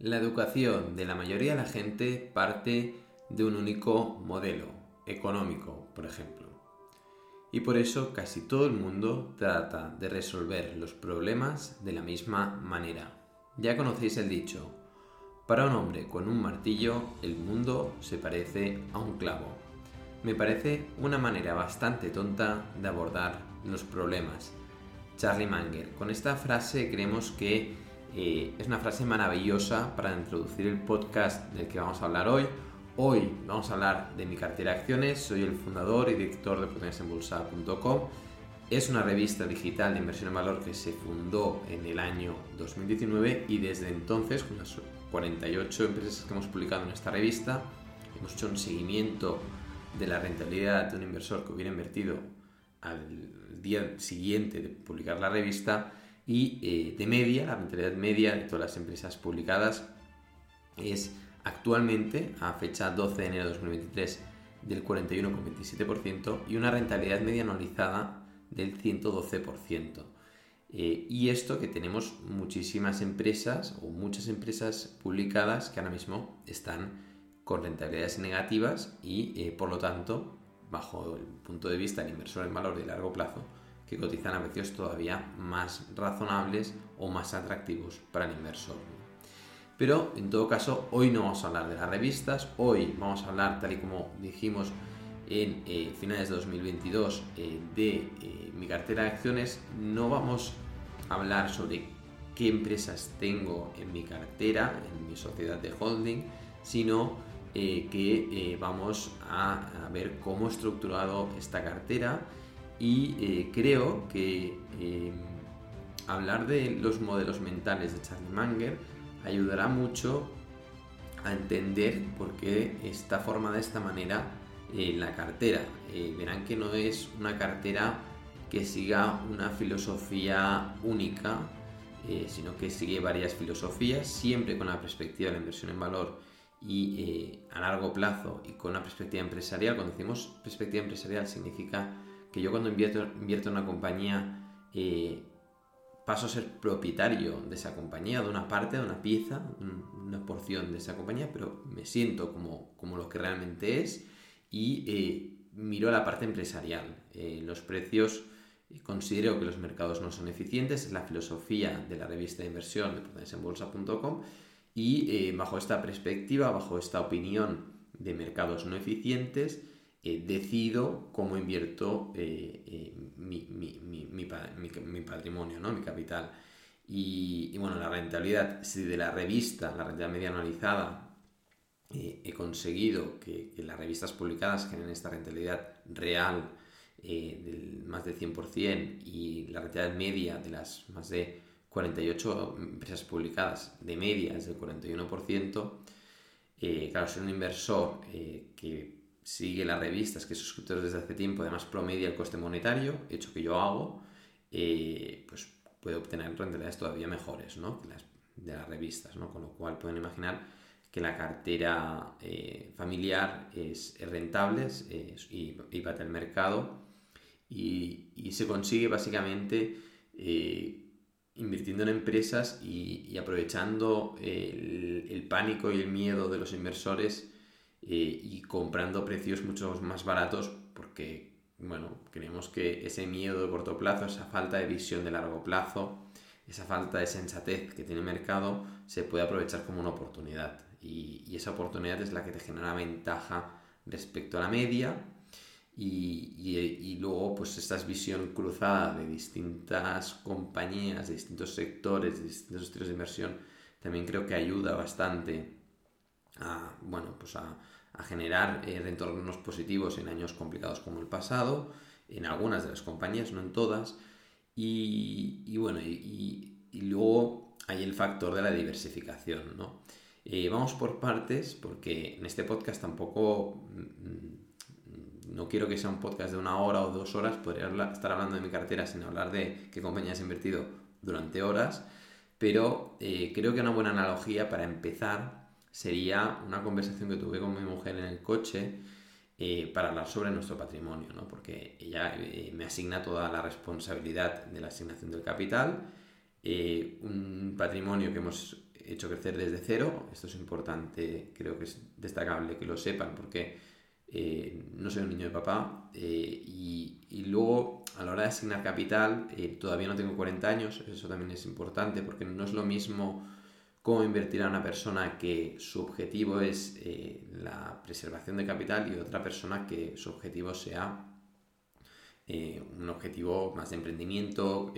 La educación de la mayoría de la gente parte de un único modelo económico, por ejemplo. Y por eso casi todo el mundo trata de resolver los problemas de la misma manera. Ya conocéis el dicho, para un hombre con un martillo el mundo se parece a un clavo. Me parece una manera bastante tonta de abordar los problemas. Charlie Manger, con esta frase creemos que eh, es una frase maravillosa para introducir el podcast del que vamos a hablar hoy. Hoy vamos a hablar de mi cartera de acciones. Soy el fundador y director de potenciasembolsa.com. Es una revista digital de inversión en valor que se fundó en el año 2019 y desde entonces, con las 48 empresas que hemos publicado en esta revista, hemos hecho un seguimiento de la rentabilidad de un inversor que hubiera invertido al día siguiente de publicar la revista y eh, de media, la rentabilidad media de todas las empresas publicadas es actualmente, a fecha 12 de enero de 2023, del 41,27% y una rentabilidad media anualizada del 112%. Eh, y esto que tenemos muchísimas empresas o muchas empresas publicadas que ahora mismo están con rentabilidades negativas y eh, por lo tanto, bajo el punto de vista del inversor en valor de largo plazo, que cotizan a precios todavía más razonables o más atractivos para el inversor. Pero en todo caso, hoy no vamos a hablar de las revistas, hoy vamos a hablar, tal y como dijimos en eh, finales de 2022, eh, de eh, mi cartera de acciones. No vamos a hablar sobre qué empresas tengo en mi cartera, en mi sociedad de holding, sino que vamos a, a ver cómo he estructurado esta cartera y eh, creo que eh, hablar de los modelos mentales de Charlie Manger ayudará mucho a entender por qué está formada de esta manera eh, la cartera. verán que no es una cartera que siga una filosofía única, sino que sigue varias filosofías, siempre con la perspectiva de la inversión en valor y a largo plazo y con una perspectiva empresarial. Cuando decimos perspectiva empresarial significa que yo cuando invierto, invierto en una compañía eh, paso a ser propietario de esa compañía, de una parte, de una pieza, una porción de esa compañía, pero me siento como, como lo que realmente es y eh, miro la parte empresarial. Eh, los precios, considero que los mercados no son eficientes, es la filosofía de la revista de inversión de potenciaenbolsa.com y bajo esta perspectiva, bajo esta opinión de mercados no eficientes, eh, decido cómo invierto eh, eh, mi, patrimonio, ¿no? mi capital. Y, bueno, la rentabilidad, si de la revista, la rentabilidad media anualizada, he conseguido que, las revistas publicadas generen esta rentabilidad real del más del 100% y la rentabilidad media de las más de 48 empresas publicadas de media es del 41%, claro, soy un inversor que sigue las revistas, que es suscriptor desde hace tiempo, además promedia el coste monetario, hecho que yo hago, eh, pues puede obtener rentabilidades todavía mejores ¿no? que las de las revistas, ¿no? con lo cual pueden imaginar que la cartera eh, familiar es, rentable y, va al mercado y, se consigue básicamente eh, invirtiendo en empresas y, aprovechando el, el, pánico y el miedo de los inversores eh, y comprando precios mucho más baratos porque, bueno, creemos que ese miedo de corto plazo, esa falta de visión de largo plazo, esa falta de sensatez que tiene el mercado se puede aprovechar como una oportunidad. Y, esa oportunidad es la que te genera ventaja respecto a la media y, y, luego pues esta visión cruzada de distintas compañías, de distintos sectores, de distintos estilos de inversión también creo que ayuda bastante a, bueno, pues a, generar eh, retornos positivos en años complicados como el pasado, en algunas de las compañías, no en todas. Y, bueno, y, luego hay el factor de la diversificación, ¿no? Eh, vamos por partes porque en este podcast tampoco mm, no quiero que sea un podcast de una hora o dos horas, podría estar hablando de mi cartera sin hablar de qué compañías he invertido durante horas, pero eh, creo que una buena analogía para empezar sería una conversación que tuve con mi mujer en el coche eh, para hablar sobre nuestro patrimonio, ¿no? porque ella eh, me asigna toda la responsabilidad de la asignación del capital, eh, un patrimonio que hemos hecho crecer desde cero. Esto es importante, creo que es destacable que lo sepan porque no soy un niño de papá. Y, luego, a la hora de asignar capital, todavía no tengo 40 años. Eso también es importante porque no es lo mismo cómo invertir a una persona que su objetivo es la preservación de capital y otra persona que su objetivo sea un objetivo más de emprendimiento,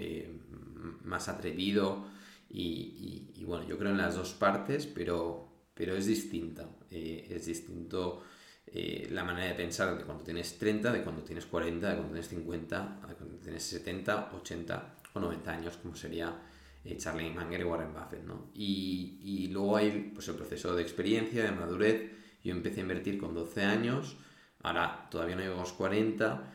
más atrevido y, bueno, yo creo en las dos partes, pero, pero es distinta. Eh, es distinto eh, la manera de pensar de cuando tienes 30, de cuando tienes 40, de cuando tienes 50, de cuando tienes 70, 80 o 90 años, como sería eh, Charlie Munger y Warren Buffett. ¿no? Y, y, luego hay pues, el proceso de experiencia, de madurez. Yo empecé a invertir con 12 años, ahora todavía no los 40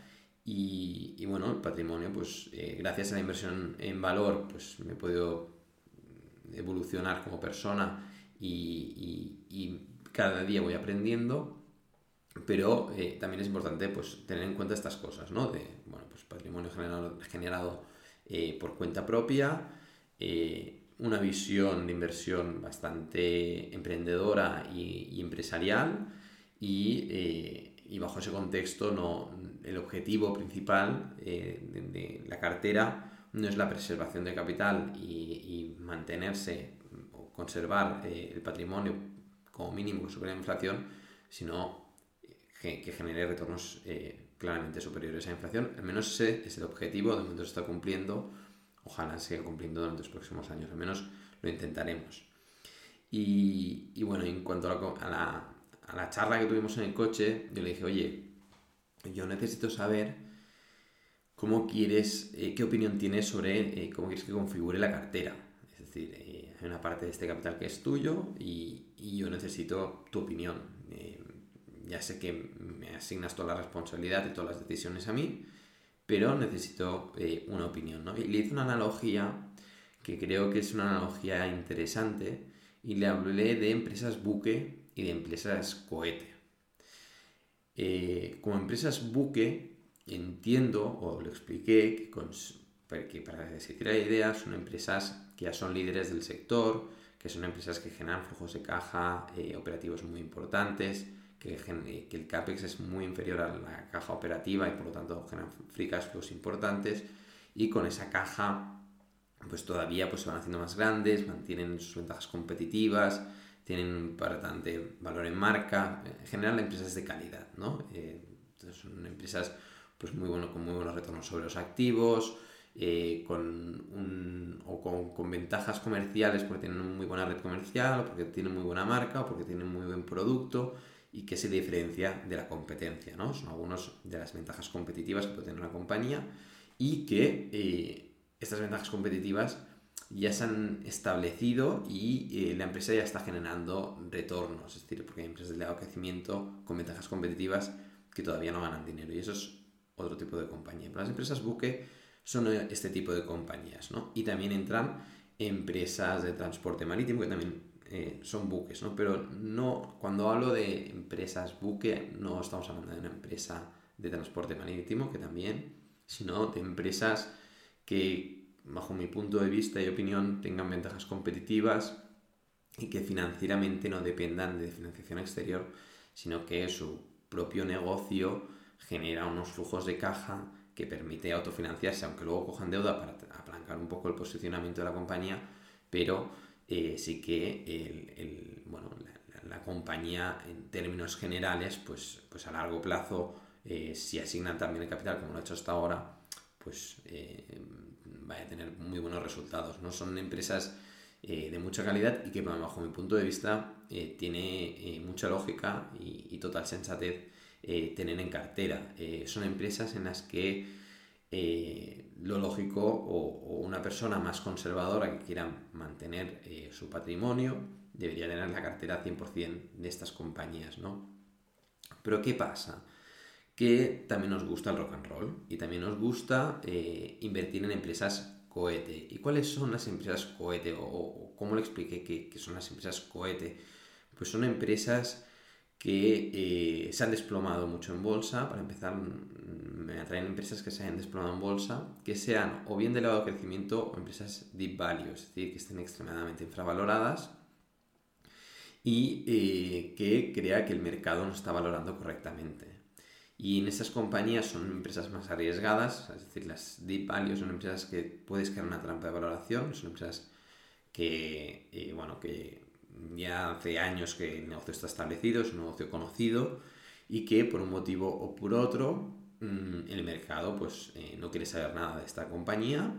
y, bueno, el patrimonio, pues eh, gracias a la inversión en valor, pues me he podido evolucionar como persona y, cada día voy aprendiendo, pero eh, también es importante pues tener en cuenta estas cosas, ¿no? De, bueno, pues patrimonio generado, generado eh, por cuenta propia, una visión de inversión bastante emprendedora y, empresarial y, y bajo ese contexto no, el objetivo principal eh, de, la cartera no es la preservación de capital y, mantenerse o conservar eh, el patrimonio como mínimo sobre la inflación, sino que, genere retornos eh, claramente superiores a la inflación. Al menos ese es el objetivo, de momento se está cumpliendo, ojalá siga cumpliendo durante los próximos años, al menos lo intentaremos. Y, bueno, en cuanto a la, a la charla que tuvimos en el coche, yo le dije, oye, yo necesito saber cómo quieres, eh, qué opinión tienes sobre eh, cómo quieres que configure la cartera. Es decir, eh, hay una parte de este capital que es tuyo y, yo necesito tu opinión. ya sé que me asignas toda la responsabilidad y todas las decisiones a mí, pero necesito una opinión. ¿no? Le hice una analogía que creo que es una analogía interesante y le hablé de empresas buque y de empresas cohete. Eh, como empresas buque, entiendo, o lo expliqué, que, para que se la idea, son empresas que ya son líderes del sector, que son empresas que generan flujos de caja eh, operativos muy importantes, que, eh, que, el CAPEX es muy inferior a la caja operativa y por lo tanto generan free cash flows importantes. Y con esa caja pues todavía pues, se van haciendo más grandes, mantienen sus ventajas competitivas, tienen importante valor en marca, en general empresas de calidad, ¿no? Eh, son empresas pues muy bueno, con muy buenos retornos sobre los activos, eh, con, un, o con, con, ventajas comerciales porque tienen una muy buena red comercial, o porque tienen muy buena marca, o porque tienen muy buen producto y que se diferencia de la competencia, ¿no? Son algunas de las ventajas competitivas que puede tener una compañía y que eh, estas ventajas competitivas ya se han establecido y eh, la empresa ya está generando retornos, es decir, porque hay empresas de elevado crecimiento con ventajas competitivas que todavía no ganan dinero y eso es otro tipo de compañía. Las empresas buque son eh, este tipo de compañías, ¿no? Y también entran empresas de transporte marítimo que también eh, son buques, ¿no? Pero no, cuando hablo de empresas buque, no estamos hablando de una empresa de transporte marítimo, que también, sino de empresas que bajo mi punto de vista y opinión, tengan ventajas competitivas y que financieramente no dependan de financiación exterior, sino que su propio negocio genera unos flujos de caja que permite autofinanciarse, aunque luego cojan deuda para apalancar un poco el posicionamiento de la compañía, pero eh, sí que el, bueno, la, compañía en términos generales, pues, pues a largo plazo, eh, si asignan también el capital como lo ha hecho hasta ahora, pues eh, vaya a tener muy buenos resultados. ¿no? Son empresas eh, de mucha calidad y que bajo mi punto de vista tiene mucha lógica y, total sensatez tener en cartera. son empresas en las que lo lógico o, una persona más conservadora que quiera mantener su patrimonio debería tener la cartera 100% de estas compañías. ¿no? Pero ¿qué pasa? que también nos gusta el rock and roll y también nos gusta eh, invertir en empresas cohete. ¿Y cuáles son las empresas cohete? O, cómo le expliqué que, son las empresas cohete? Pues son empresas que eh, se han desplomado mucho en bolsa. Para empezar, me atraen empresas que se hayan desplomado en bolsa, que sean o bien de elevado crecimiento o empresas deep value, es decir, que estén extremadamente infravaloradas y eh, que crea que el mercado no está valorando correctamente. Y en esas compañías son empresas más arriesgadas, es decir, las deep value son empresas que puedes crear una trampa de valoración, son empresas que, eh, bueno, que ya hace años que el negocio está establecido, es un negocio conocido y que por un motivo o por otro el mercado pues eh, no quiere saber nada de esta compañía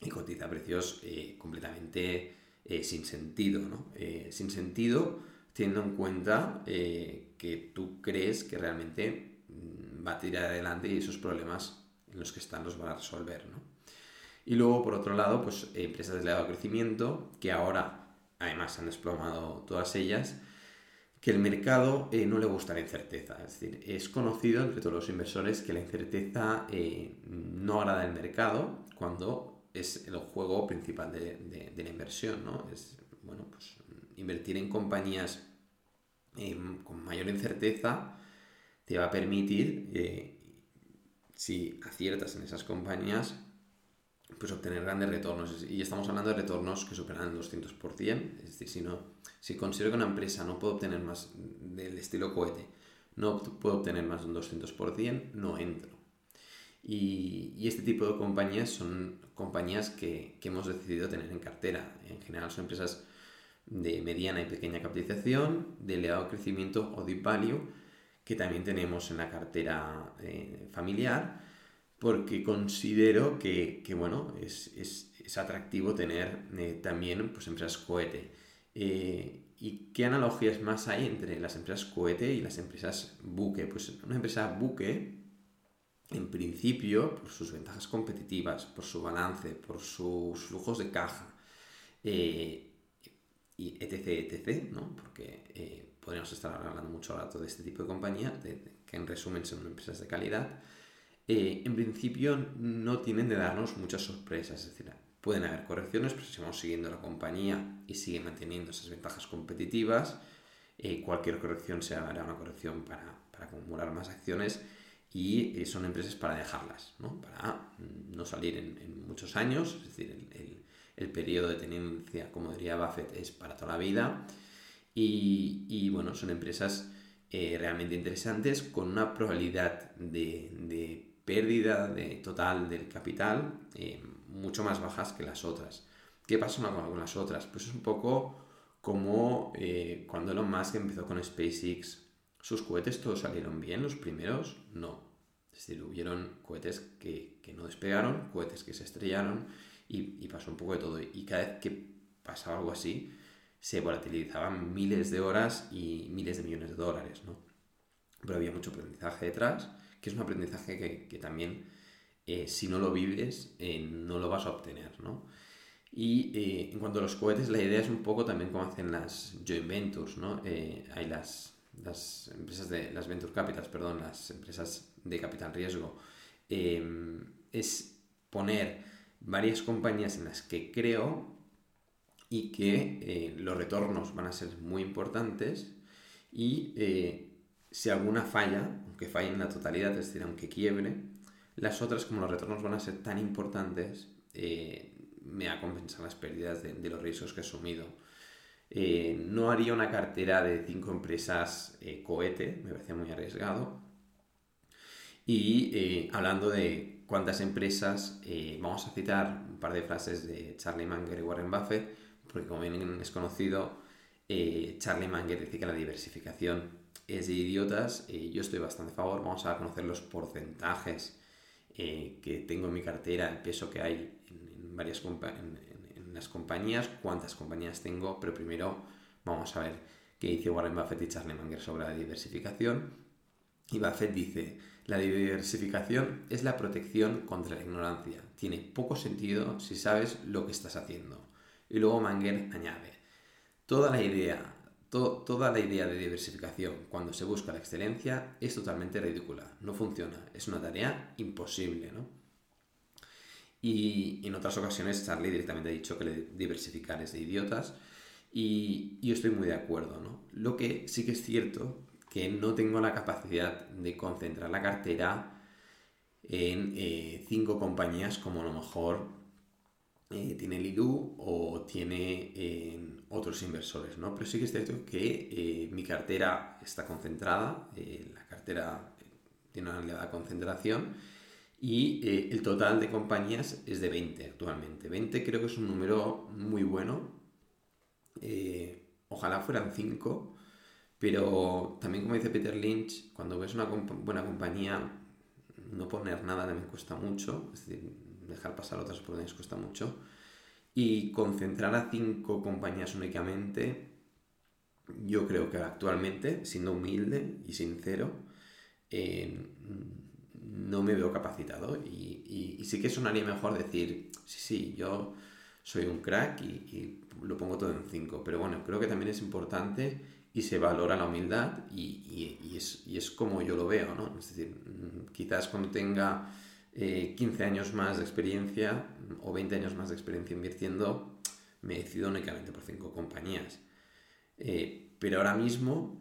y cotiza precios eh, completamente sin sentido, ¿no? sin sentido teniendo en cuenta que tú crees que realmente mm, va a tirar adelante y esos problemas en los que están los van a resolver, ¿no? Y luego, por otro lado, pues empresas de elevado crecimiento, que ahora además han desplomado todas ellas, que el mercado eh, no le gusta la incerteza. Es decir, es conocido entre todos los inversores que la incerteza eh, no agrada al mercado cuando es el juego principal de, la inversión. ¿no? Es, bueno, pues, invertir en compañías em, con mayor incerteza te va a permitir, eh, si aciertas en esas compañías, pues obtener grandes retornos. Y estamos hablando de retornos que superan el 200%. Es decir, si, no, si considero que una empresa no puede obtener más del estilo cohete, no puede obtener más de un 200%, no entro. Y, y, este tipo de compañías son compañías que, que, hemos decidido tener en cartera. En general son empresas de mediana y pequeña capitalización, de elevado crecimiento o deep value, que también tenemos en la cartera eh, familiar porque considero que, bueno, es, atractivo tener eh, también pues, empresas cohete. Eh, ¿Y qué analogías más hay entre las empresas cohete y las empresas buque? Pues una empresa buque, en principio, por sus ventajas competitivas, por su balance, por sus flujos de caja, eh, y etc, etc, ¿no? Porque podríamos estar hablando mucho rato de este tipo de compañía, que en resumen son empresas de calidad, eh, en principio no tienen de darnos muchas sorpresas. Es decir, pueden haber correcciones, pero si vamos siguiendo la compañía y sigue manteniendo esas ventajas competitivas, eh, cualquier corrección se hará una corrección para, acumular más acciones y eh, son empresas para dejarlas, ¿no? para no salir en, muchos años, es decir, el, periodo de tenencia, como diría Buffett, es para toda la vida y, bueno, son empresas realmente interesantes con una probabilidad de pérdida de, total del capital eh, mucho más bajas que las otras. ¿Qué pasa con las otras? Pues es un poco como eh, cuando Elon Musk empezó con SpaceX. ¿Sus cohetes todos salieron bien los primeros? No. Es decir, hubieron cohetes que, no despegaron, cohetes que se estrellaron y, pasó un poco de todo. Y cada vez que pasaba algo así, se volatilizaban miles de horas y miles de millones de dólares, ¿no? Pero había mucho aprendizaje detrás que es un aprendizaje que, también, eh, si no lo vives, eh, no lo vas a obtener, ¿no? Y eh, en cuanto a los cohetes, la idea es un poco también como hacen las joint ventures, ¿no? hay las, las empresas de, las venture capitals, perdón, las empresas de capital riesgo. es poner varias compañías en las que creo y que los retornos van a ser muy importantes y si alguna falla, aunque falle en la totalidad, es decir, aunque quiebre, las otras, como los retornos van a ser tan importantes, eh, me va a compensar las pérdidas de, los riesgos que he asumido. Eh, no haría una cartera de cinco empresas eh, cohete, me parece muy arriesgado. Y hablando de cuántas empresas, vamos a citar un par de frases de Charlie Munger y Warren Buffett, porque como bien es conocido, Charlie Munger dice que la diversificación es de idiotas. y yo estoy bastante a favor. Vamos a conocer los porcentajes eh, que tengo en mi cartera, el peso que hay en, varias en, las compañías, cuántas compañías tengo, pero primero vamos a ver qué dice Warren Buffett y Charlie Munger sobre la diversificación. Y Buffett dice, la diversificación es la protección contra la ignorancia. Tiene poco sentido si sabes lo que estás haciendo. Y luego Manger añade, toda la idea toda la idea de diversificación cuando se busca la excelencia es totalmente ridícula, no funciona, es una tarea imposible, ¿no? Y en otras ocasiones Charlie directamente ha dicho que diversificar es de idiotas y yo estoy muy de acuerdo, ¿no? Lo que sí que es cierto que no tengo la capacidad de concentrar la cartera en eh, cinco compañías como a lo mejor eh, tiene Lidu o tiene eh, otros inversores, ¿no? Pero sí que es cierto que eh, mi cartera está concentrada, la cartera tiene una elevada concentración y el total de compañías es de 20 actualmente. 20 creo que es un número muy bueno. ojalá fueran 5, pero también como dice Peter Lynch, cuando ves una buena compañía, no poner nada también cuesta mucho. Dejar pasar otras oportunidades cuesta mucho. Y concentrar a cinco compañías únicamente, yo creo que actualmente, siendo humilde y sincero, eh, no me veo capacitado. Y, y, sí que sonaría mejor decir, sí, sí, yo soy un crack y, lo pongo todo en cinco. Pero bueno, creo que también es importante y se valora la humildad y, y es, es, como yo lo veo, ¿no? Es decir, mm, quizás cuando tenga 15 eh, años más de experiencia o 20 años más de experiencia invirtiendo, me decido únicamente por 5 compañías. Eh, pero ahora mismo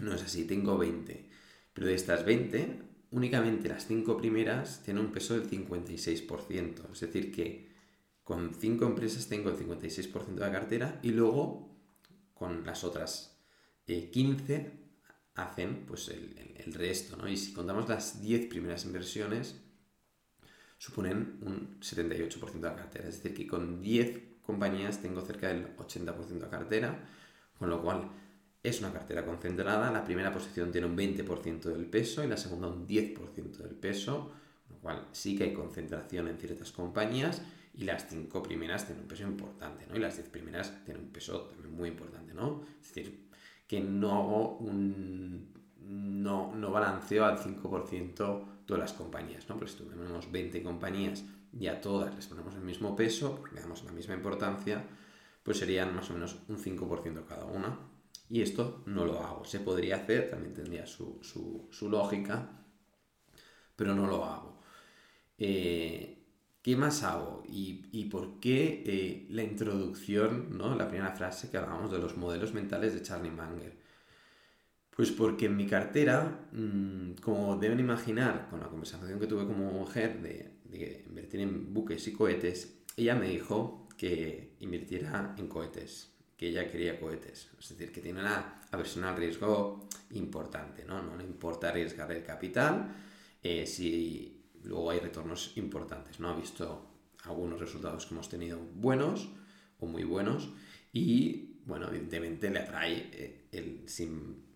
no es así, tengo 20. Pero de estas 20, únicamente las 5 primeras tienen un peso del 56%. Es decir, que con 5 empresas tengo el 56% de la cartera y luego con las otras 15 eh, hacen pues el, el, resto. ¿no? Y si contamos las 10 primeras inversiones, suponen un 78% de la cartera. Es decir, que con 10 compañías tengo cerca del 80% de la cartera, con lo cual es una cartera concentrada. La primera posición tiene un 20% del peso y la segunda un 10% del peso, con lo cual sí que hay concentración en ciertas compañías y las 5 primeras tienen un peso importante, ¿no? Y las 10 primeras tienen un peso también muy importante, ¿no? Es decir, que no hago un... no, no balanceo al 5% todas las compañías, ¿no? Pero si tenemos 20 compañías y a todas les ponemos el mismo peso, porque le damos la misma importancia, pues serían más o menos un 5% cada una. Y esto no lo hago. Se podría hacer, también tendría su, lógica, pero no lo hago. Eh, ¿Qué más hago? ¿Y, por qué eh, la introducción, ¿no? la primera frase que hablábamos de los modelos mentales de Charlie Munger? Pues porque en mi cartera, mm, como deben imaginar con la conversación que tuve con mi mujer de, invertir en buques y cohetes, ella me dijo que invirtiera en cohetes, que ella quería cohetes. Es decir, que tiene una aversión al riesgo importante, ¿no? No le importa arriesgar el capital eh, si luego hay retornos importantes, ¿no? Ha visto algunos resultados que hemos tenido buenos o muy buenos y, bueno, evidentemente le atrae eh, el, sin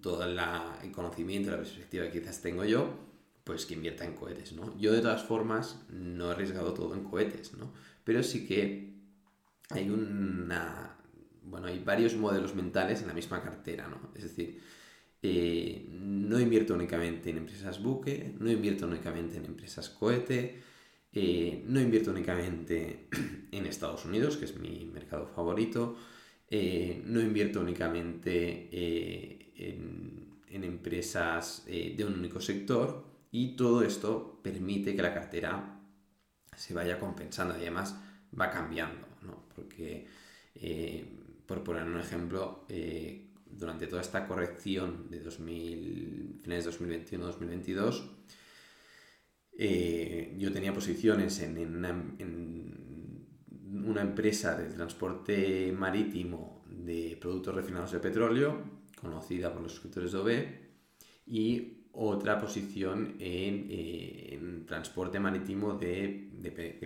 todo el conocimiento la perspectiva que quizás tengo yo, pues que invierta en cohetes, ¿no? Yo de todas formas no he arriesgado todo en cohetes, ¿no? Pero sí que hay una... Bueno, hay varios modelos mentales en la misma cartera, ¿no? Es decir, eh, no invierto únicamente en empresas buque, no invierto únicamente en empresas cohete, eh, no invierto únicamente en Estados Unidos, que es mi mercado favorito, eh, no invierto únicamente eh, en, empresas eh, de un único sector y todo esto permite que la cartera se vaya compensando y además va cambiando, porque por poner un ejemplo, durante toda esta corrección de 2000, finales de 2021-2022, yo tenía posiciones en, en una empresa de transporte marítimo de productos refinados de petróleo, conocida por los suscriptores de OB, y otra posición en, eh, transporte marítimo de,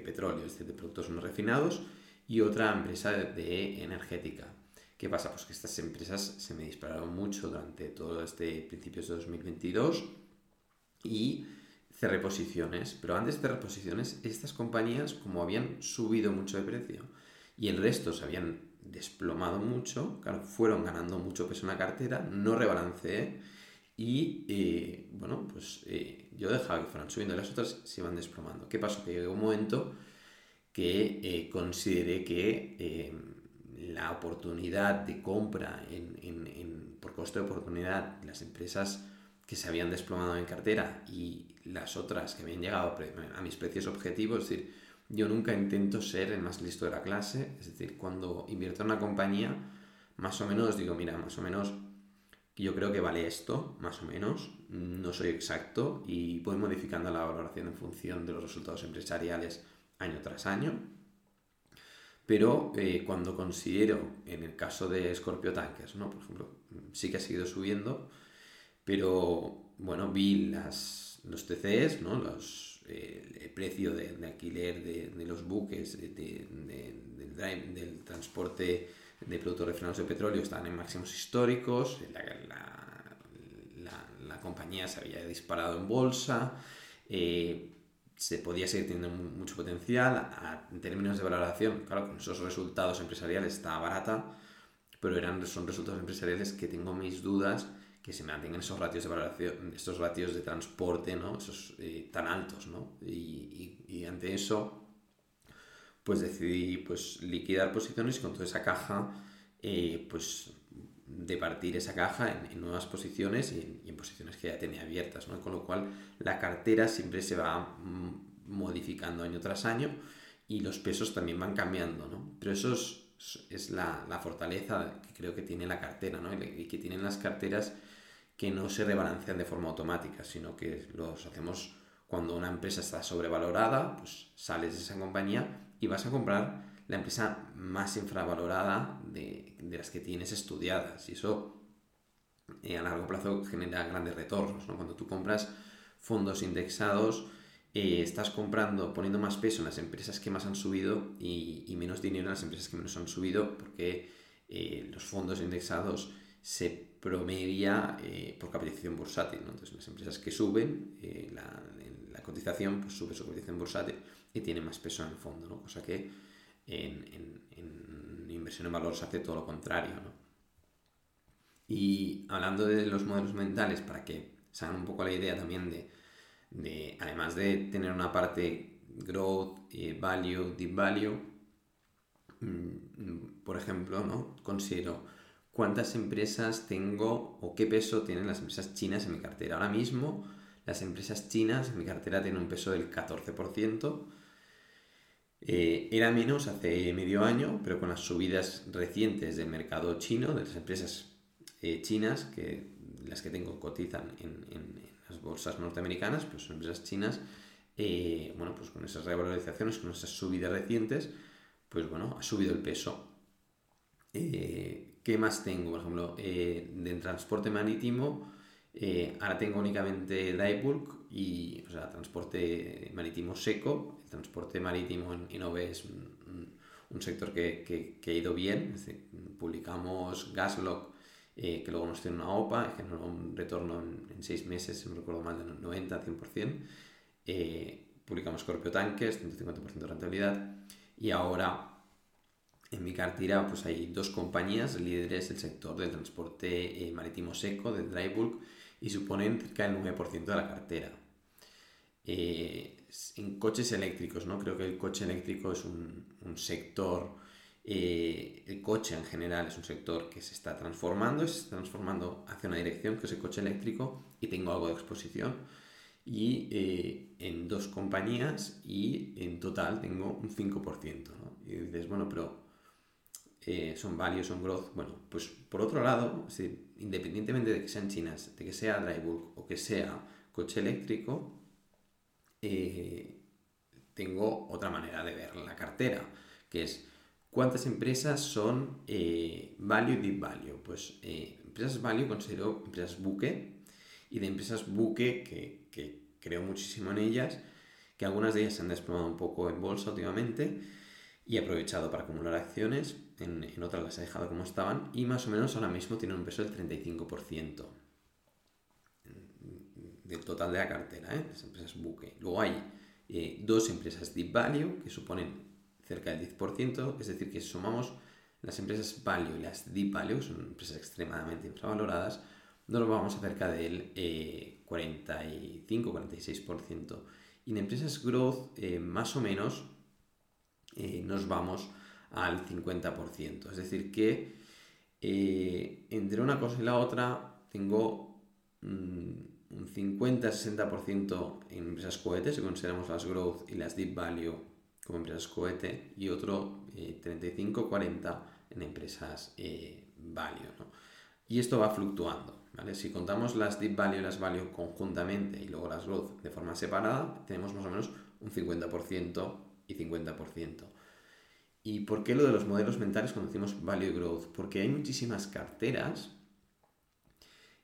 petróleo, es decir, de productos no refinados, y otra empresa de, energética. ¿Qué pasa? Pues que estas empresas se me dispararon mucho durante todo este principios de 2022 y cerré posiciones, pero antes de cerrar posiciones, estas compañías, como habían subido mucho de precio y el resto se habían desplomado mucho, claro, fueron ganando mucho peso en la cartera, no rebalanceé y, eh, bueno, pues eh, yo dejaba que fueran subiendo y las otras se iban desplomando. ¿Qué pasó? Que llegó un momento que eh, consideré que la oportunidad de compra por coste de oportunidad, las empresas que se habían desplomado en cartera y las otras que habían llegado a mis precios objetivos, es decir, yo nunca intento ser el más listo de la clase, es decir, cuando invierto en una compañía, más o menos digo, mira, más o menos yo creo que vale esto, más o menos, no soy exacto y voy modificando la valoración en función de los resultados empresariales año tras año. pero eh, cuando considero, en el caso de Scorpio Tankers, ¿no? por ejemplo, sí que ha seguido subiendo, pero bueno, vi las, los TCs, ¿no? los, el precio de, alquiler de, los buques, del, del transporte de productos refinados de petróleo están en máximos históricos, la, la, compañía se había disparado en bolsa, eh, se podía seguir teniendo mucho potencial, en términos de valoración, claro, con esos resultados empresariales está barata, pero eran, son resultados empresariales que tengo mis dudas que se mantengan esos ratios de valoración, estos ratios de transporte, ¿no? Esos eh, tan altos, ¿no? Y, ante eso, pues decidí pues liquidar posiciones y con toda esa caja, eh, pues de partir esa caja en, nuevas posiciones y en, posiciones que ya tenía abiertas, ¿no? Con lo cual la cartera siempre se va mm, modificando año tras año y los pesos también van cambiando, ¿no? Pero eso es, la, la, fortaleza que creo que tiene la cartera, ¿no? Y que tienen las carteras que no se rebalancean de forma automática, sino que los hacemos cuando una empresa está sobrevalorada, pues sales de esa compañía y vas a comprar la empresa más infravalorada de, las que tienes estudiadas. Y eso eh, a largo plazo genera grandes retornos. Cuando tú compras fondos indexados, eh, estás comprando, poniendo más peso en las empresas que más han subido y, menos dinero en las empresas que menos han subido, porque eh, los fondos indexados se promedia eh, por capitalización bursátil. Entonces, las empresas que suben, eh, la, cotización pues sube su cotización bursátil y tiene más peso en el fondo, ¿no? cosa que en, en, inversión en valor se hace todo lo contrario. ¿no? Y hablando de los modelos mentales, para que se hagan un poco la idea también de, de además de tener una parte growth, eh, value, deep value, mm, por ejemplo, ¿no? considero cuántas empresas tengo o qué peso tienen las empresas chinas en mi cartera. Ahora mismo las empresas chinas en mi cartera tienen un peso del 14%. Eh, era menos hace medio año, pero con las subidas recientes del mercado chino, de las empresas eh, chinas, que las que tengo cotizan en, las bolsas norteamericanas, pues son empresas chinas, eh, bueno, pues con esas revalorizaciones, con esas subidas recientes, pues bueno, ha subido el peso. ¿Qué más tengo? Por ejemplo, eh, en transporte marítimo, eh, ahora tengo únicamente bulk y, o sea, transporte marítimo seco. El transporte marítimo en, en es un, sector que, que, ha ido bien. publicamos Gaslock, eh, que luego nos tiene una OPA, generó un retorno en, seis meses, si no recuerdo mal, del 90 100%. Eh, publicamos Scorpio Tankers, 150% de rentabilidad. Y ahora en mi cartera pues hay dos compañías líderes del sector del transporte eh, marítimo seco, del dry bulk, y suponen cerca del 9% de la cartera. Eh, en coches eléctricos, ¿no? Creo que el coche eléctrico es un, sector, eh, el coche en general es un sector que se está transformando, se está transformando hacia una dirección que es el coche eléctrico y tengo algo de exposición y en dos compañías y en total tengo un 5%. ¿no? Y dices, bueno, pero eh, son value, son growth. Bueno, pues por otro lado, independientemente de que sean chinas, de que sea dry bulk o que sea coche eléctrico, eh, tengo otra manera de ver la cartera, que es cuántas empresas son eh, value y deep value. Pues empresas value considero empresas buque y de empresas buque que, que creo muchísimo en ellas, que algunas de ellas se han desplomado un poco en bolsa últimamente y he aprovechado para acumular acciones en, otras las he dejado como estaban y más o menos ahora mismo tienen un peso del 35% del total de la cartera, ¿eh? las empresas buque. Luego hay eh, dos empresas deep value que suponen cerca del 10%, es decir, que sumamos las empresas value y las deep value, son empresas extremadamente infravaloradas, nos vamos a cerca del 45-46%. Eh, y en empresas growth, eh, más o menos, nos vamos al 50%. Es decir, que eh, entre una cosa y la otra tengo mm, un 50-60% en empresas cohetes, si consideramos las growth y las deep value como empresas cohete, y otro 35-40% eh, en empresas eh, value. Y esto va fluctuando. Si contamos las deep value y las value conjuntamente y luego las growth de forma separada, tenemos más o menos un 50% y 50%. ¿Y por qué lo de los modelos mentales cuando decimos value growth? Porque hay muchísimas carteras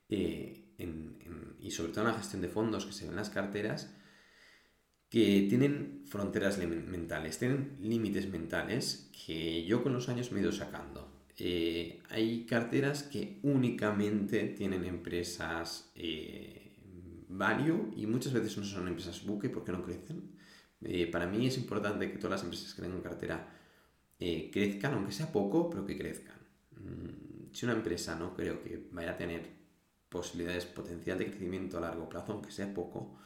eh, y sobre todo en la gestión de fondos que se ven en las carteras que tienen fronteras mentales, tienen límites mentales que yo con los años me he ido sacando. Eh, hay carteras que únicamente tienen empresas eh, value y muchas veces no son empresas buque porque no crecen. para mí es importante que todas las empresas que tengan cartera eh, crezcan, aunque sea poco, pero que crezcan. Mm, si una empresa no creo que vaya a tener posibilidades, potencial de crecimiento a largo plazo, aunque sea poco,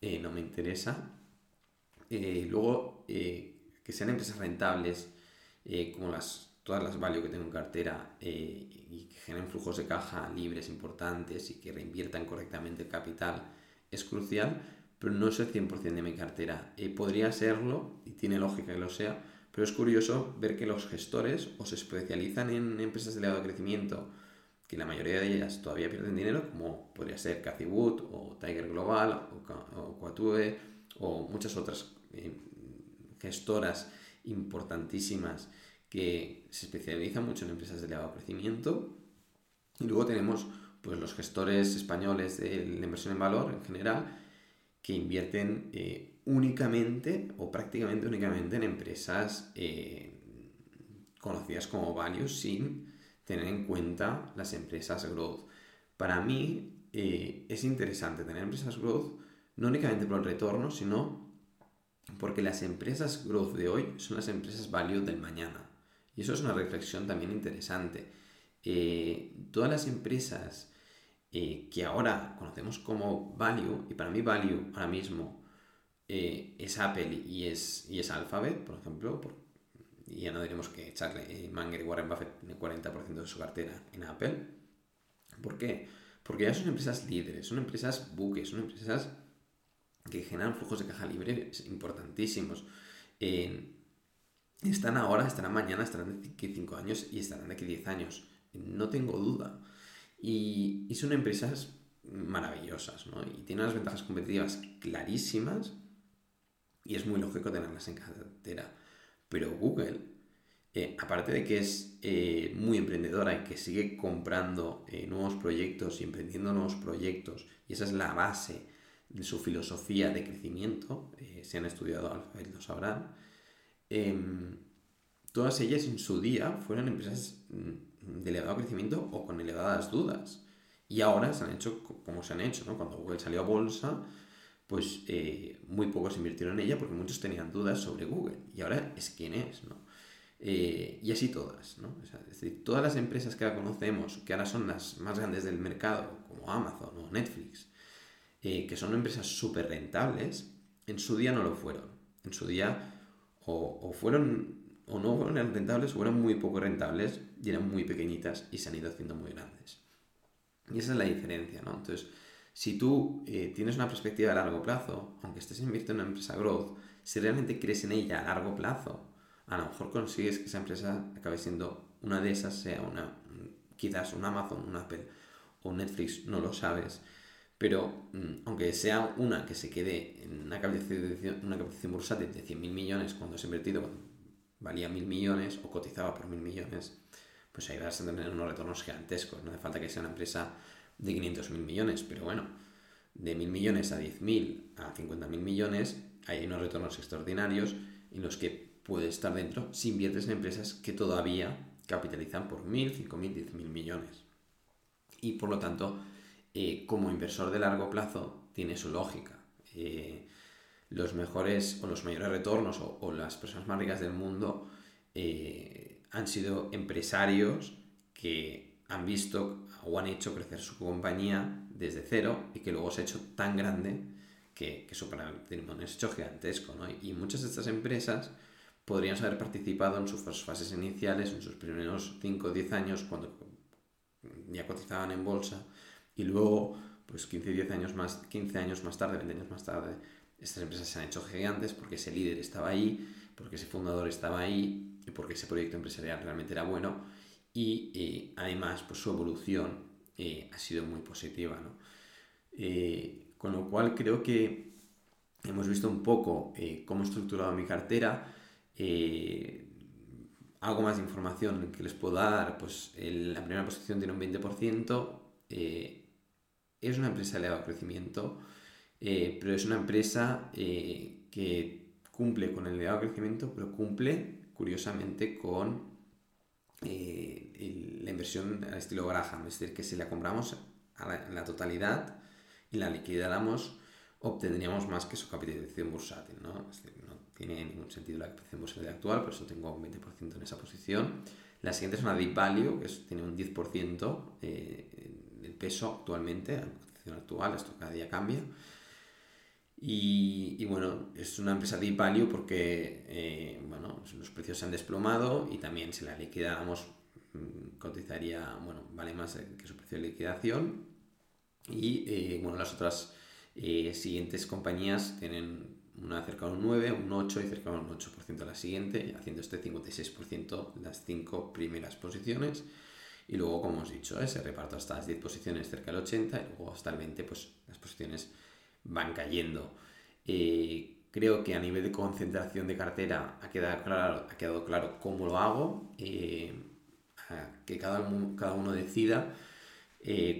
eh, no me interesa. Eh, luego, que sean empresas rentables, como las, todas las value que tengo en cartera, y que generen flujos de caja libres importantes y que reinviertan correctamente el capital, es crucial, pero no es el 100% de mi cartera. podría serlo, y tiene lógica que lo sea, pero es curioso ver que los gestores o se especializan en empresas de elevado crecimiento, que la mayoría de ellas todavía pierden dinero, como podría ser Cathy Wood o Tiger Global o, Quatue o muchas otras eh, gestoras importantísimas que se especializan mucho en empresas de elevado crecimiento. Y luego tenemos pues, los gestores españoles de la inversión en valor en general, que invierten eh, únicamente o prácticamente únicamente en empresas eh, conocidas como value sin tener en cuenta las empresas growth. Para mí eh, es interesante tener empresas growth no únicamente por el retorno, sino porque las empresas growth de hoy son las empresas value del mañana. Y eso es una reflexión también interesante. todas las empresas eh, que ahora conocemos como value, y para mí value ahora mismo eh, es Apple y es, y es Alphabet, por ejemplo, y ya no diremos que Charlie Munger y Warren Buffett tienen 40% de su cartera en Apple. ¿Por qué? Porque ya son empresas líderes, son empresas buques, son empresas que generan flujos de caja libre importantísimos. están ahora, estarán mañana, estarán de aquí 5 años y estarán de aquí 10 años. No tengo duda. Y, son empresas maravillosas, ¿no? Y tienen unas ventajas competitivas clarísimas y es muy lógico tenerlas en cartera. Pero Google, eh, aparte de que es eh, muy emprendedora y que sigue comprando eh, nuevos proyectos y emprendiendo nuevos proyectos, y esa es la base de su filosofía de crecimiento, si han estudiado Alphabet lo sabrán, em, todas ellas en su día fueron empresas mm, de elevado crecimiento o con elevadas dudas. Y ahora se han hecho como se han hecho, ¿no? Cuando Google salió a bolsa, pues eh, muy pocos invirtieron en ella porque muchos tenían dudas sobre Google. Y ahora es quien es, ¿no? Eh, y así todas, ¿no? es decir, todas las empresas que ahora conocemos, que ahora son las más grandes del mercado, como Amazon o Netflix, eh, que son empresas súper rentables, en su día no lo fueron. En su día o, o fueron o no fueron rentables o eran muy poco rentables y eran muy pequeñitas y se han ido haciendo muy grandes. Y esa es la diferencia, ¿no? Entonces, si tú eh, tienes una perspectiva a largo plazo, aunque estés invirtiendo en una empresa growth, si realmente crees en ella a largo plazo, a lo mejor consigues que esa empresa acabe siendo una de esas, sea una, quizás un Amazon, un Apple o Netflix, no lo sabes. Pero mm, aunque sea una que se quede en una capitalización, una capitalización bursátil de 100.000 millones cuando has invertido, valía mil millones o cotizaba por mil millones, pues ahí vas a tener unos retornos gigantescos. No hace falta que sea una empresa de 500 mil millones, pero bueno, de mil millones a 10 mil a 50 mil millones, hay unos retornos extraordinarios en los que puedes estar dentro si inviertes en empresas que todavía capitalizan por mil, cinco mil, diez mil millones. Y por lo tanto, eh, como inversor de largo plazo, tiene su lógica. Eh, los mejores o los mayores retornos o, las personas más ricas del mundo eh, han sido empresarios que han visto o han hecho crecer su compañía desde cero y que luego se ha hecho tan grande que, que su patrimonio se ha hecho gigantesco. Y muchas de estas empresas podrían haber participado en sus fases iniciales, en sus primeros 5 o 10 años, cuando ya cotizaban en bolsa, y luego, pues 15, 10 años más, 15 años más tarde, 20 años más tarde, estas empresas se han hecho gigantes porque ese líder estaba ahí, porque ese fundador estaba ahí y porque ese proyecto empresarial realmente era bueno y eh, además pues, su evolución eh, ha sido muy positiva. ¿no? Eh, con lo cual creo que hemos visto un poco cómo he estructurado mi cartera. algo más de información que les puedo dar, pues la primera posición tiene un 20%, eh, es una empresa de elevado crecimiento, eh, pero es una empresa eh, que cumple con el elevado crecimiento, pero cumple curiosamente con la inversión al estilo Graham, es decir, que si la compramos a la, en la totalidad y la liquidáramos, obtendríamos más que su capitalización bursátil, ¿no? Es decir, no tiene ningún sentido la capitalización bursátil actual, por eso tengo un 20% en esa posición. La siguiente es una Deep Value, que tiene un 10% eh, del peso actualmente, la actual, esto cada día cambia. Y, bueno, es una empresa Deep Value porque eh, bueno, los precios se han desplomado y también si la liquidáramos mm, cotizaría, bueno, vale más que su precio de liquidación. Y eh, bueno, las otras eh, siguientes compañías tienen una cerca de un 9, un 8 y cerca de un 8% la siguiente, haciendo este 56% las 5 primeras posiciones. Y luego, como os he dicho, se reparto hasta las 10 posiciones cerca del 80 y luego hasta el 20, pues las posiciones van cayendo. Eh, creo que a nivel de concentración de cartera ha quedado claro, cómo lo hago, eh, que cada, cada uno decida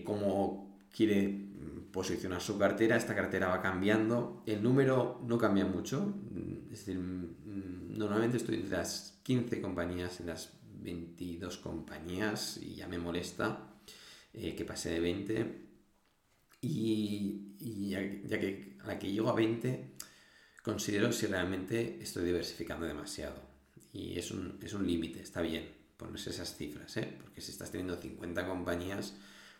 cómo quiere posicionar su cartera, esta cartera va cambiando, el número no cambia mucho, es decir, mm, normalmente estoy entre las 15 compañías en las 22 compañías y ya me molesta eh, que pase de 20 y, ya, que a la que llego a 20 considero si realmente estoy diversificando demasiado y es un, es un límite, está bien ponerse esas cifras, ¿eh? porque si estás teniendo 50 compañías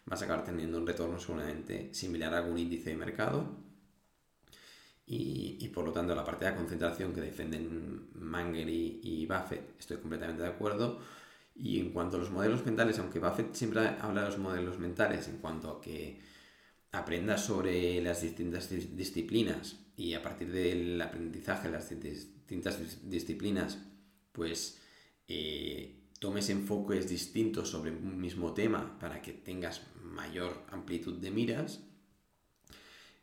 vas a acabar teniendo un retorno seguramente similar a algún índice de mercado. Y, por lo tanto, la parte de la concentración que defienden Manger y, Buffett, estoy completamente de acuerdo. Y en cuanto a los modelos mentales, aunque Buffett siempre habla de los modelos mentales en cuanto a que aprendas sobre las distintas disciplinas y a partir del aprendizaje de las distintas disciplinas, pues eh, tomes enfoques distintos sobre un mismo tema para que tengas mayor amplitud de miras.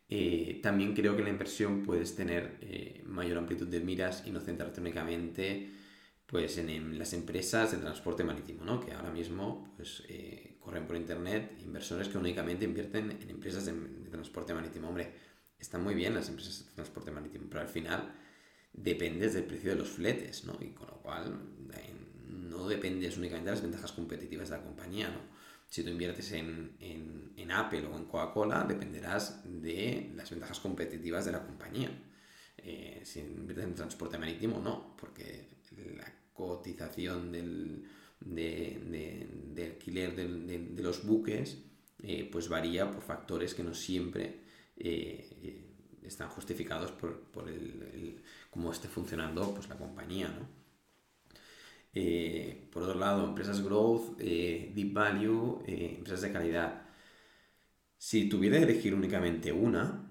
Eh, también creo que la inversión puedes tener eh, mayor amplitud de miras y no centrarte únicamente pues, en, las empresas de transporte marítimo, ¿no? que ahora mismo pues, eh, corren por internet inversores que únicamente invierten en empresas de, transporte marítimo. Hombre, están muy bien las empresas de transporte marítimo, pero al final dependes del precio de los fletes, ¿no? y con lo cual no dependes únicamente de las ventajas competitivas de la compañía, ¿no? Si tú inviertes en, Apple o en Coca-Cola, dependerás de las ventajas competitivas de la compañía. Eh, si inviertes en transporte marítimo, no, porque la cotización del, de, alquiler de, los buques eh, pues varía por factores que no siempre eh, están justificados por, el, cómo esté funcionando pues, la compañía. ¿no? Eh, por otro lado, empresas growth, eh, deep value, eh, empresas de calidad. Si tuviera que elegir únicamente una,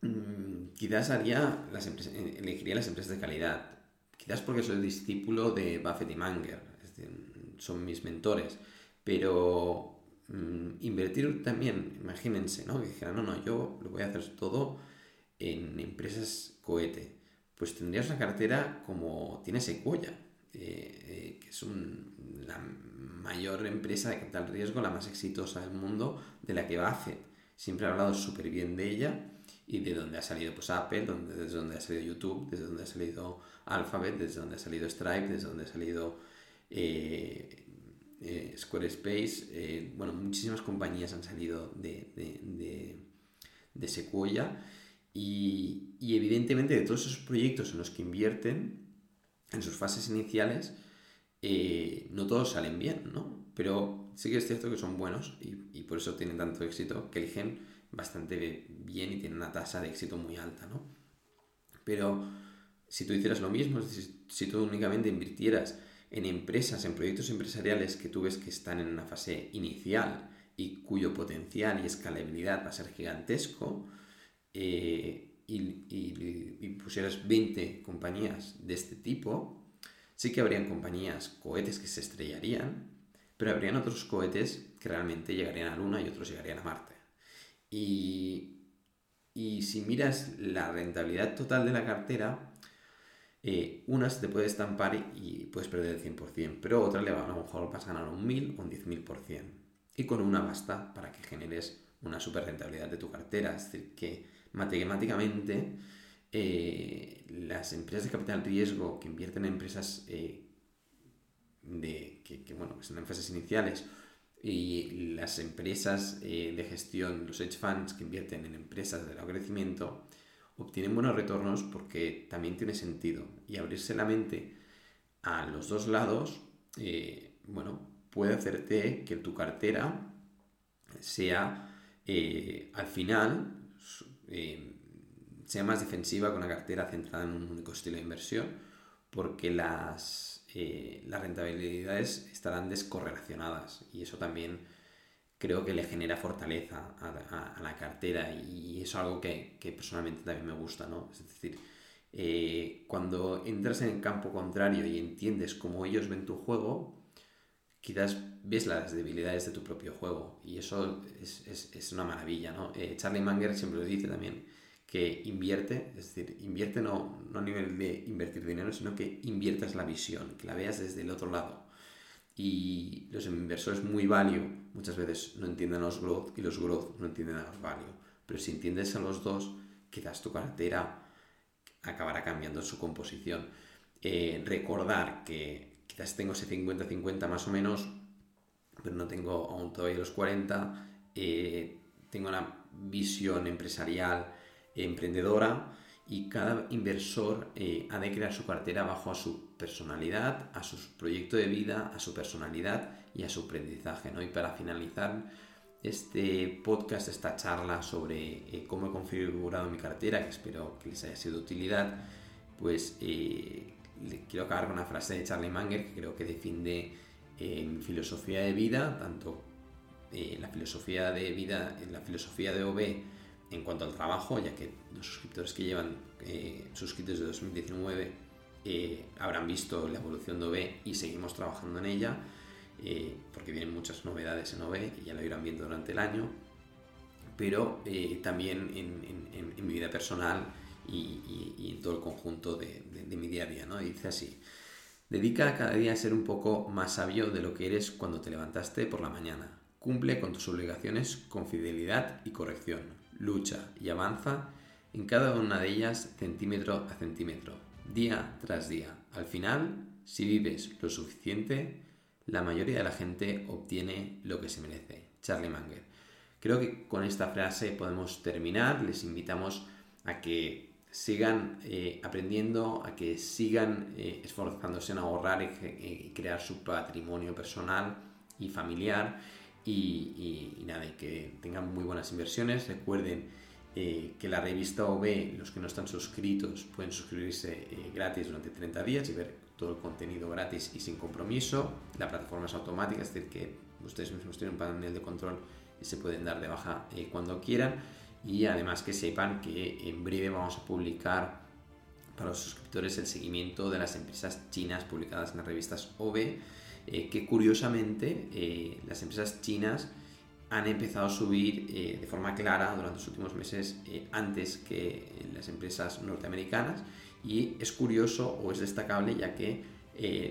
mm, quizás haría las elegiría las empresas de calidad. Quizás porque soy discípulo de Buffett y Manger, son mis mentores. Pero mm, invertir también, imagínense, ¿no? Que dijeran, no, no, yo lo voy a hacer todo en empresas cohete. Pues tendrías una cartera como tiene Sequoia eh, que es la mayor empresa de capital riesgo, la más exitosa del mundo, de la que Buffett siempre ha hablado súper bien de ella y de dónde ha salido pues, Apple, donde, desde donde ha salido YouTube, desde donde ha salido Alphabet, desde donde ha salido Stripe, desde donde ha salido eh, eh, Squarespace. bueno, muchísimas compañías han salido de, de, de, Sequoia y, y evidentemente de todos esos proyectos en los que invierten, en sus fases iniciales, eh, no todos salen bien, ¿no? Pero sí que es cierto que son buenos y, por eso tienen tanto éxito, que eligen bastante bien y tienen una tasa de éxito muy alta, ¿no? Pero si tú hicieras lo mismo, si tú únicamente invirtieras en empresas, en proyectos empresariales que tú ves que están en una fase inicial y cuyo potencial y escalabilidad va a ser gigantesco, eh, y, pusieras 20 compañías de este tipo, sí que habrían compañías, cohetes que se estrellarían, pero habrían otros cohetes que realmente llegarían a la Luna y otros llegarían a Marte. Y, y si miras la rentabilidad total de la cartera, eh, una se te puede estampar y puedes perder el 100%, pero otra le va, a lo mejor vas a ganar un 1000 o un 10.000%. Y con una basta para que generes una super rentabilidad de tu cartera. Es decir, que matemáticamente eh, las empresas de capital riesgo que invierten en empresas eh, de, que, bueno, que están en fases iniciales y las empresas de gestión, los hedge funds que invierten en empresas de alto crecimiento, obtienen buenos retornos porque también tiene sentido. Y abrirse la mente a los dos lados, eh, bueno, puede hacerte que tu cartera sea eh, al final eh, sea más defensiva que una cartera centrada en un único estilo de inversión porque las, las rentabilidades estarán descorrelacionadas y eso también creo que le genera fortaleza a, la cartera y es algo que, personalmente también me gusta, ¿no? Es decir, eh, cuando entras en el campo contrario y entiendes cómo ellos ven tu juego, quizás ves las debilidades de tu propio juego y eso es, una maravilla, ¿no? Eh, Charlie Munger siempre lo dice también, que invierte, es decir, invierte no, no a nivel de invertir dinero, sino que inviertas la visión, que la veas desde el otro lado y los inversores muy value muchas veces no entienden los growth y los growth no entienden a los value. Pero si entiendes a los dos, quizás tu cartera acabará cambiando su composición. Eh, recordar que quizás tengo ese 50-50 más o menos, pero no tengo aún todavía los 40. Eh, tengo una visión empresarial emprendedora y cada inversor eh, ha de crear su cartera bajo a su personalidad, a su proyecto de vida, a su personalidad y a su aprendizaje. ¿no? Y para finalizar este podcast, esta charla sobre eh, cómo he configurado mi cartera, que espero que les haya sido de utilidad, pues eh, quiero acabar con una frase de Charlie Munger que creo que defiende mi filosofía de vida, tanto la filosofía de vida, la filosofía de OB, en cuanto al trabajo, ya que los suscriptores que llevan eh, suscritos de 2019 eh, habrán visto la evolución de OB y seguimos trabajando en ella, eh, porque vienen muchas novedades en OB y ya lo irán viendo durante el año, pero también en, mi vida personal y, en todo el conjunto de, mi día a día. ¿no? dice así, dedica cada día a ser un poco más sabio de lo que eres cuando te levantaste por la mañana. Cumple con tus obligaciones con fidelidad y corrección lucha y avanza en cada una de ellas centímetro a centímetro, día tras día. Al final, si vives lo suficiente, la mayoría de la gente obtiene lo que se merece. Charlie Munger. Creo que con esta frase podemos terminar. Les invitamos a que sigan eh, aprendiendo, a que sigan eh, esforzándose en ahorrar y, crear su patrimonio personal y familiar y, nada, y que tengan muy buenas inversiones. Recuerden eh, que la revista OB, los que no están suscritos, pueden suscribirse eh, gratis durante 30 días y ver todo el contenido gratis y sin compromiso. La plataforma es automática, es decir, que ustedes mismos tienen un panel de control y se pueden dar de baja eh, cuando quieran. Y además que sepan que en breve vamos a publicar para los suscriptores el seguimiento de las empresas chinas publicadas en las revistas OB eh, que curiosamente eh, las empresas chinas han empezado a subir eh, de forma clara durante los últimos meses antes que las empresas norteamericanas y es curioso o es destacable ya que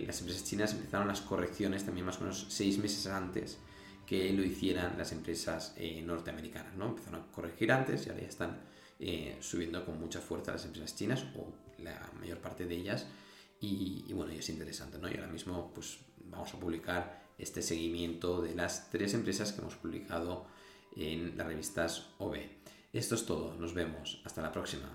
las empresas chinas empezaron las correcciones también más o menos seis meses antes que lo hicieran las empresas norteamericanas. ¿no? Empezaron a corregir antes y ahora ya están subiendo con mucha fuerza las empresas chinas o la mayor parte de ellas y, bueno, es interesante, ¿no? Y ahora mismo pues vamos a publicar este seguimiento de las tres empresas que hemos publicado en las revistas OB. Esto es todo, nos vemos, hasta la próxima.